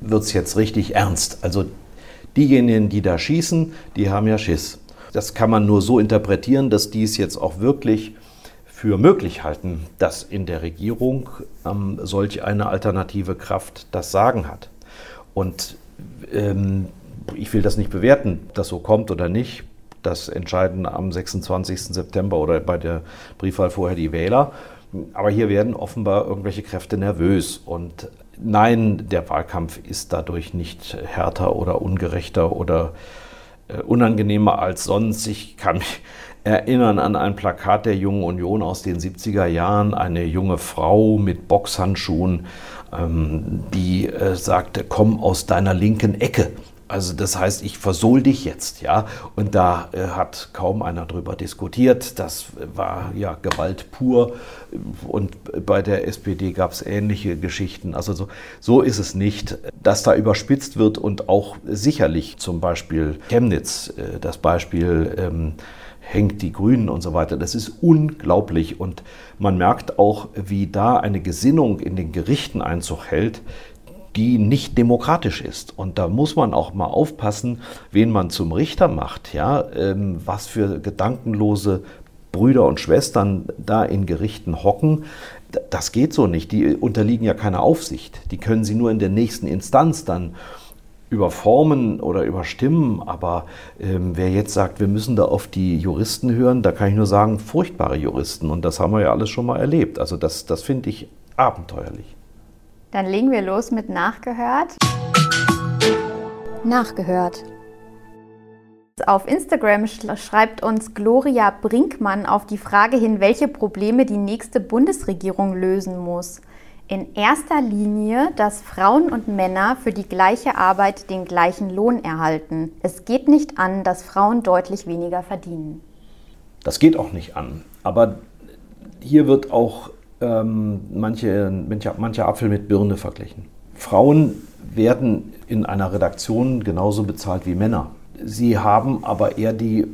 [SPEAKER 2] wird es jetzt richtig ernst. Also diejenigen, die da schießen, die haben ja Schiss. Das kann man nur so interpretieren, dass die es jetzt auch wirklich für möglich halten, dass in der Regierung ähm, solch eine alternative Kraft das Sagen hat. Und ähm, ich will das nicht bewerten, dass so kommt oder nicht das entscheiden am 26. September oder bei der Briefwahl vorher die Wähler. Aber hier werden offenbar irgendwelche Kräfte nervös. Und nein, der Wahlkampf ist dadurch nicht härter oder ungerechter oder äh, unangenehmer als sonst. Ich kann mich erinnern an ein Plakat der Jungen Union aus den 70er Jahren, eine junge Frau mit Boxhandschuhen, ähm, die äh, sagte, komm aus deiner linken Ecke. Also das heißt, ich versohl dich jetzt, ja. Und da äh, hat kaum einer drüber diskutiert. Das war ja Gewalt pur. Und bei der SPD gab es ähnliche Geschichten. Also so, so ist es nicht, dass da überspitzt wird und auch sicherlich zum Beispiel Chemnitz, äh, das Beispiel ähm, hängt die Grünen und so weiter. Das ist unglaublich und man merkt auch, wie da eine Gesinnung in den Gerichten Einzug hält, die nicht demokratisch ist. Und da muss man auch mal aufpassen, wen man zum Richter macht, ja, ähm, was für gedankenlose Brüder und Schwestern da in Gerichten hocken. Das geht so nicht. Die unterliegen ja keiner Aufsicht. Die können sie nur in der nächsten Instanz dann überformen oder überstimmen. Aber ähm, wer jetzt sagt, wir müssen da auf die Juristen hören, da kann ich nur sagen, furchtbare Juristen. Und das haben wir ja alles schon mal erlebt. Also das, das finde ich abenteuerlich.
[SPEAKER 1] Dann legen wir los mit Nachgehört. Nachgehört. Auf Instagram schreibt uns Gloria Brinkmann auf die Frage hin, welche Probleme die nächste Bundesregierung lösen muss. In erster Linie, dass Frauen und Männer für die gleiche Arbeit den gleichen Lohn erhalten. Es geht nicht an, dass Frauen deutlich weniger verdienen.
[SPEAKER 2] Das geht auch nicht an. Aber hier wird auch ähm, manche, manche, manche Apfel mit Birne verglichen. Frauen werden in einer Redaktion genauso bezahlt wie Männer. Sie haben aber eher die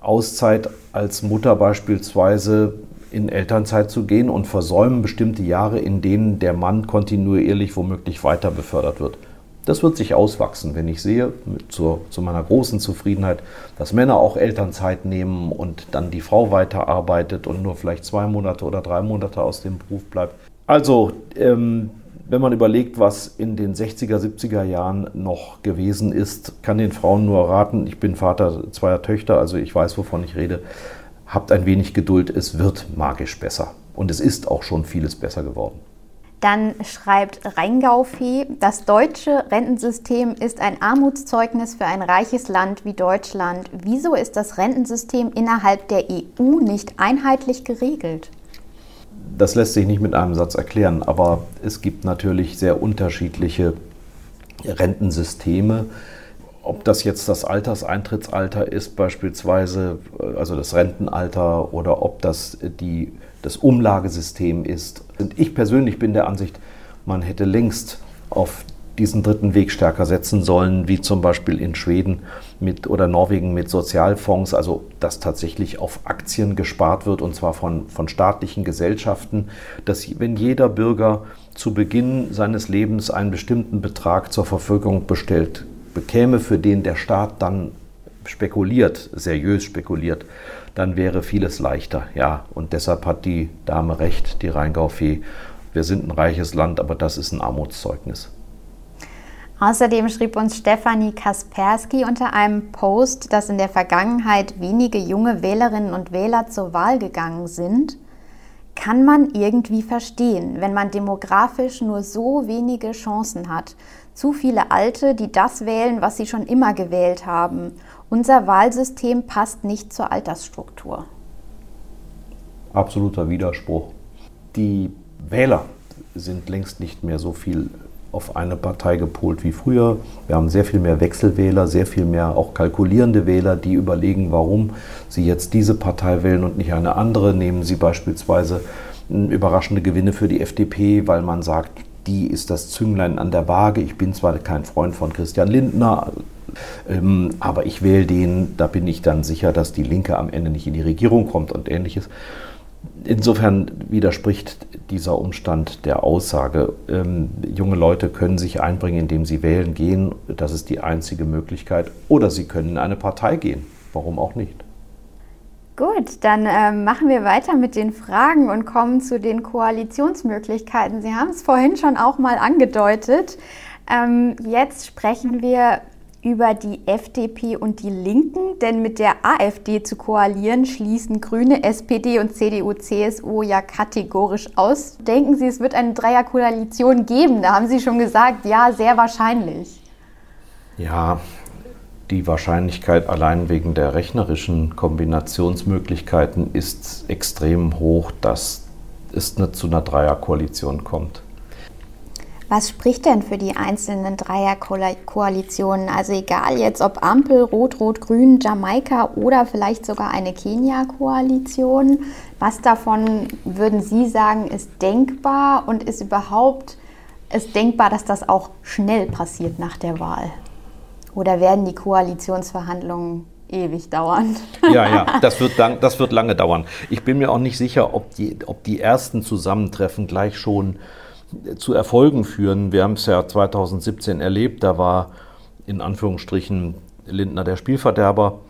[SPEAKER 2] Auszeit als Mutter beispielsweise in Elternzeit zu gehen und versäumen bestimmte Jahre, in denen der Mann kontinuierlich womöglich weiter befördert wird. Das wird sich auswachsen, wenn ich sehe, zu, zu, meiner großen Zufriedenheit, dass Männer auch Elternzeit nehmen und dann die Frau weiterarbeitet und nur vielleicht zwei Monate oder drei Monate aus dem Beruf bleibt. Also, ähm, wenn man überlegt, was in den 60er, 70er Jahren noch gewesen ist, kann den Frauen nur raten, ich bin Vater zweier Töchter, also ich weiß, wovon ich rede, habt ein wenig Geduld, es wird magisch besser. Und es ist auch schon vieles besser geworden.
[SPEAKER 1] Dann schreibt Rheingaufee, das deutsche Rentensystem ist ein Armutszeugnis für ein reiches Land wie Deutschland. Wieso ist das Rentensystem innerhalb der EU nicht einheitlich geregelt?
[SPEAKER 2] Das lässt sich nicht mit einem Satz erklären, aber es gibt natürlich sehr unterschiedliche Rentensysteme. Ob das jetzt das Alterseintrittsalter ist, beispielsweise, also das Rentenalter, oder ob das die, das Umlagesystem ist. Und ich persönlich bin der Ansicht, man hätte längst auf diesen dritten Weg stärker setzen sollen, wie zum Beispiel in Schweden mit oder Norwegen mit Sozialfonds, also dass tatsächlich auf Aktien gespart wird und zwar von, von staatlichen Gesellschaften, dass wenn jeder Bürger zu Beginn seines Lebens einen bestimmten Betrag zur Verfügung bestellt bekäme, für den der Staat dann spekuliert, seriös spekuliert, dann wäre vieles leichter. Ja, und deshalb hat die Dame recht, die Rheingau-Fee. Wir sind ein reiches Land, aber das ist ein Armutszeugnis.
[SPEAKER 1] Außerdem schrieb uns Stefanie Kaspersky unter einem Post, dass in der Vergangenheit wenige junge Wählerinnen und Wähler zur Wahl gegangen sind. Kann man irgendwie verstehen, wenn man demografisch nur so wenige Chancen hat. Zu viele Alte, die das wählen, was sie schon immer gewählt haben. Unser Wahlsystem passt nicht zur Altersstruktur.
[SPEAKER 2] Absoluter Widerspruch. Die Wähler sind längst nicht mehr so viel auf eine Partei gepolt wie früher. Wir haben sehr viel mehr Wechselwähler, sehr viel mehr auch kalkulierende Wähler, die überlegen, warum sie jetzt diese Partei wählen und nicht eine andere. Nehmen sie beispielsweise überraschende Gewinne für die FDP, weil man sagt, die ist das Zünglein an der Waage. Ich bin zwar kein Freund von Christian Lindner, ähm, aber ich wähle den, da bin ich dann sicher, dass die Linke am Ende nicht in die Regierung kommt und ähnliches. Insofern widerspricht dieser Umstand der Aussage, ähm, junge Leute können sich einbringen, indem sie wählen gehen. Das ist die einzige Möglichkeit. Oder sie können in eine Partei gehen. Warum auch nicht?
[SPEAKER 1] Gut, dann äh, machen wir weiter mit den Fragen und kommen zu den Koalitionsmöglichkeiten. Sie haben es vorhin schon auch mal angedeutet. Ähm, jetzt sprechen wir über die FDP und die Linken, denn mit der AfD zu koalieren schließen Grüne, SPD und CDU, CSU ja kategorisch aus. Denken Sie, es wird eine Dreierkoalition geben? Da haben Sie schon gesagt, ja, sehr wahrscheinlich.
[SPEAKER 2] Ja, die Wahrscheinlichkeit allein wegen der rechnerischen Kombinationsmöglichkeiten ist extrem hoch, dass es nicht zu einer Dreierkoalition kommt.
[SPEAKER 1] Was spricht denn für die einzelnen Dreierkoalitionen? Also egal jetzt ob Ampel, Rot, Rot, Grün, Jamaika oder vielleicht sogar eine Kenia-Koalition. Was davon würden Sie sagen, ist denkbar und ist überhaupt ist denkbar, dass das auch schnell passiert nach der Wahl? Oder werden die Koalitionsverhandlungen ewig dauern.
[SPEAKER 2] Ja, ja, das wird, lang, das wird lange dauern. Ich bin mir auch nicht sicher, ob die, ob die ersten Zusammentreffen gleich schon zu Erfolgen führen. Wir haben es ja 2017 erlebt, da war in Anführungsstrichen Lindner der Spielverderber.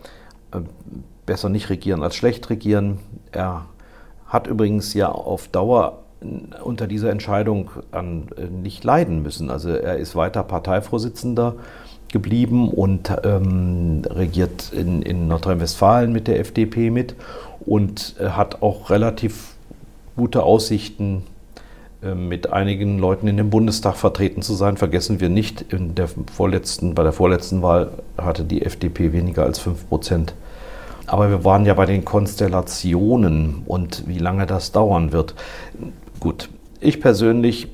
[SPEAKER 2] Äh, besser nicht regieren als schlecht regieren. Er hat übrigens ja auf Dauer unter dieser Entscheidung an äh, nicht leiden müssen. Also er ist weiter Parteivorsitzender geblieben und ähm, regiert in, in Nordrhein-Westfalen mit der FDP mit und äh, hat auch relativ gute Aussichten, mit einigen Leuten in dem Bundestag vertreten zu sein. Vergessen wir nicht, in der vorletzten, bei der vorletzten Wahl hatte die FDP weniger als 5 Prozent. Aber wir waren ja bei den Konstellationen und wie lange das dauern wird. Gut, ich persönlich,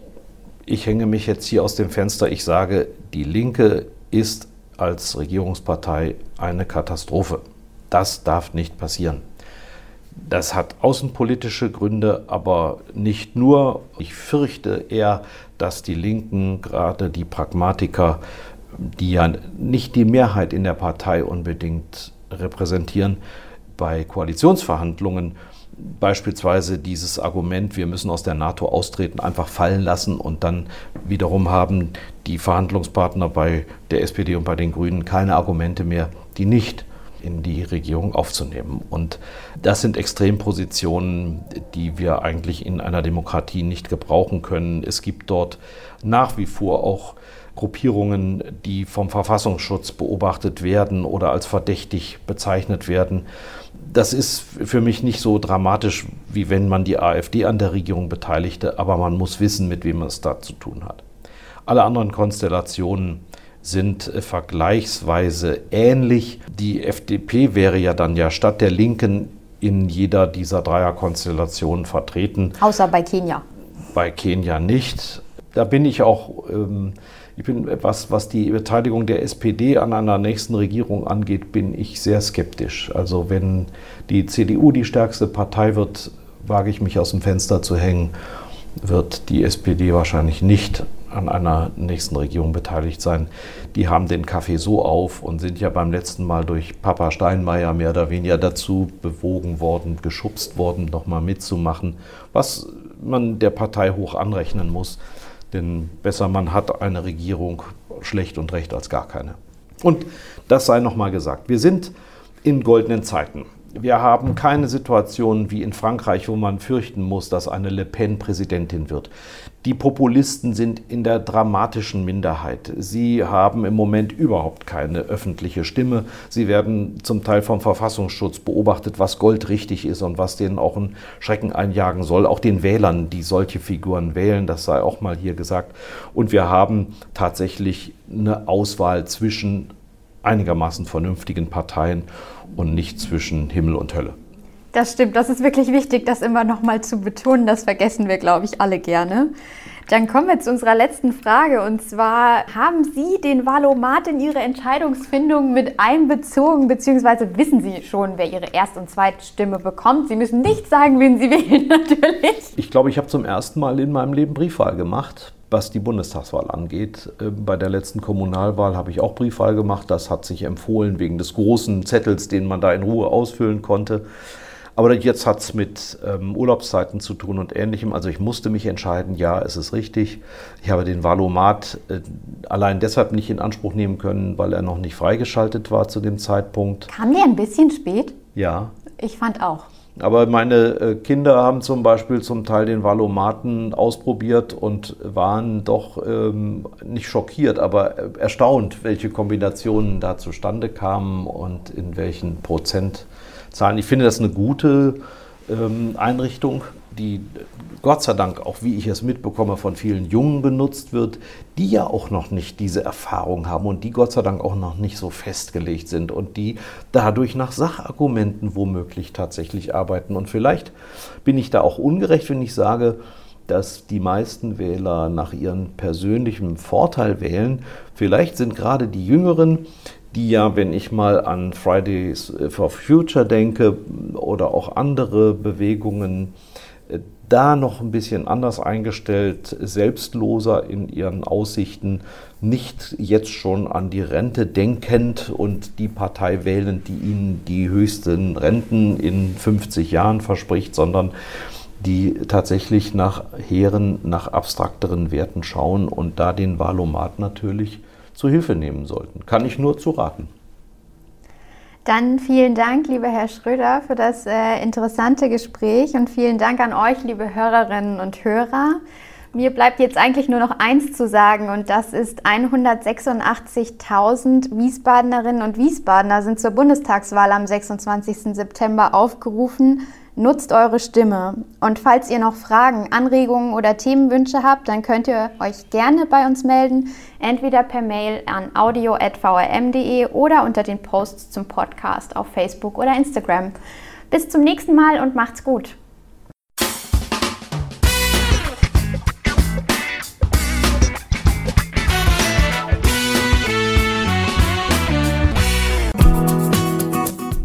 [SPEAKER 2] ich hänge mich jetzt hier aus dem Fenster. Ich sage, die Linke ist als Regierungspartei eine Katastrophe. Das darf nicht passieren. Das hat außenpolitische Gründe, aber nicht nur. Ich fürchte eher, dass die Linken, gerade die Pragmatiker, die ja nicht die Mehrheit in der Partei unbedingt repräsentieren, bei Koalitionsverhandlungen beispielsweise dieses Argument, wir müssen aus der NATO austreten, einfach fallen lassen und dann wiederum haben die Verhandlungspartner bei der SPD und bei den Grünen keine Argumente mehr, die nicht in die Regierung aufzunehmen. Und das sind Extrempositionen, die wir eigentlich in einer Demokratie nicht gebrauchen können. Es gibt dort nach wie vor auch Gruppierungen, die vom Verfassungsschutz beobachtet werden oder als verdächtig bezeichnet werden. Das ist für mich nicht so dramatisch, wie wenn man die AfD an der Regierung beteiligte, aber man muss wissen, mit wem man es da zu tun hat. Alle anderen Konstellationen sind äh, vergleichsweise ähnlich. Die FDP wäre ja dann ja statt der Linken in jeder dieser Dreierkonstellationen vertreten.
[SPEAKER 1] Außer bei Kenia.
[SPEAKER 2] Bei Kenia nicht. Da bin ich auch, ähm, ich bin, was, was die Beteiligung der SPD an einer nächsten Regierung angeht, bin ich sehr skeptisch. Also wenn die CDU die stärkste Partei wird, wage ich mich aus dem Fenster zu hängen, wird die SPD wahrscheinlich nicht an einer nächsten Regierung beteiligt sein. Die haben den Kaffee so auf und sind ja beim letzten Mal durch Papa Steinmeier mehr oder weniger dazu bewogen worden, geschubst worden, nochmal mitzumachen, was man der Partei hoch anrechnen muss. Denn besser man hat eine Regierung schlecht und recht als gar keine. Und das sei nochmal gesagt. Wir sind in goldenen Zeiten. Wir haben keine Situation wie in Frankreich, wo man fürchten muss, dass eine Le Pen Präsidentin wird. Die Populisten sind in der dramatischen Minderheit. Sie haben im Moment überhaupt keine öffentliche Stimme. Sie werden zum Teil vom Verfassungsschutz beobachtet, was goldrichtig ist und was denen auch einen Schrecken einjagen soll. Auch den Wählern, die solche Figuren wählen, das sei auch mal hier gesagt. Und wir haben tatsächlich eine Auswahl zwischen einigermaßen vernünftigen Parteien und nicht zwischen Himmel und Hölle.
[SPEAKER 1] Das stimmt, das ist wirklich wichtig, das immer noch mal zu betonen. Das vergessen wir, glaube ich, alle gerne. Dann kommen wir zu unserer letzten Frage und zwar haben Sie den Valomat in Ihre Entscheidungsfindung mit einbezogen, beziehungsweise wissen Sie schon, wer Ihre Erst- und Zweitstimme bekommt? Sie müssen nicht sagen, wen Sie wählen, natürlich.
[SPEAKER 2] Ich glaube, ich habe zum ersten Mal in meinem Leben Briefwahl gemacht was die Bundestagswahl angeht. Ähm, bei der letzten Kommunalwahl habe ich auch Briefwahl gemacht. Das hat sich empfohlen wegen des großen Zettels, den man da in Ruhe ausfüllen konnte. Aber jetzt hat es mit ähm, Urlaubszeiten zu tun und ähnlichem. Also ich musste mich entscheiden, ja, es ist richtig. Ich habe den Valomat äh, allein deshalb nicht in Anspruch nehmen können, weil er noch nicht freigeschaltet war zu dem Zeitpunkt.
[SPEAKER 1] Kam der ein bisschen spät?
[SPEAKER 2] Ja.
[SPEAKER 1] Ich fand auch.
[SPEAKER 2] Aber meine äh, Kinder haben zum Beispiel zum Teil den Valomaten ausprobiert und waren doch ähm, nicht schockiert, aber erstaunt, welche Kombinationen da zustande kamen und in welchen Prozentzahlen. Ich finde das eine gute ähm, Einrichtung die Gott sei Dank, auch wie ich es mitbekomme, von vielen Jungen benutzt wird, die ja auch noch nicht diese Erfahrung haben und die Gott sei Dank auch noch nicht so festgelegt sind und die dadurch nach Sachargumenten womöglich tatsächlich arbeiten. Und vielleicht bin ich da auch ungerecht, wenn ich sage, dass die meisten Wähler nach ihrem persönlichen Vorteil wählen. Vielleicht sind gerade die Jüngeren, die ja, wenn ich mal an Fridays for Future denke oder auch andere Bewegungen, da noch ein bisschen anders eingestellt, selbstloser in ihren Aussichten, nicht jetzt schon an die Rente denkend und die Partei wählend, die ihnen die höchsten Renten in 50 Jahren verspricht, sondern die tatsächlich nach hehren, nach abstrakteren Werten schauen und da den Wahlomat natürlich zu Hilfe nehmen sollten. Kann ich nur zu raten.
[SPEAKER 1] Dann vielen Dank, lieber Herr Schröder, für das äh, interessante Gespräch und vielen Dank an euch, liebe Hörerinnen und Hörer. Mir bleibt jetzt eigentlich nur noch eins zu sagen und das ist 186.000 Wiesbadenerinnen und Wiesbadener sind zur Bundestagswahl am 26. September aufgerufen, Nutzt eure Stimme. Und falls ihr noch Fragen, Anregungen oder Themenwünsche habt, dann könnt ihr euch gerne bei uns melden, entweder per Mail an audio.vrm.de oder unter den Posts zum Podcast auf Facebook oder Instagram. Bis zum nächsten Mal und macht's gut.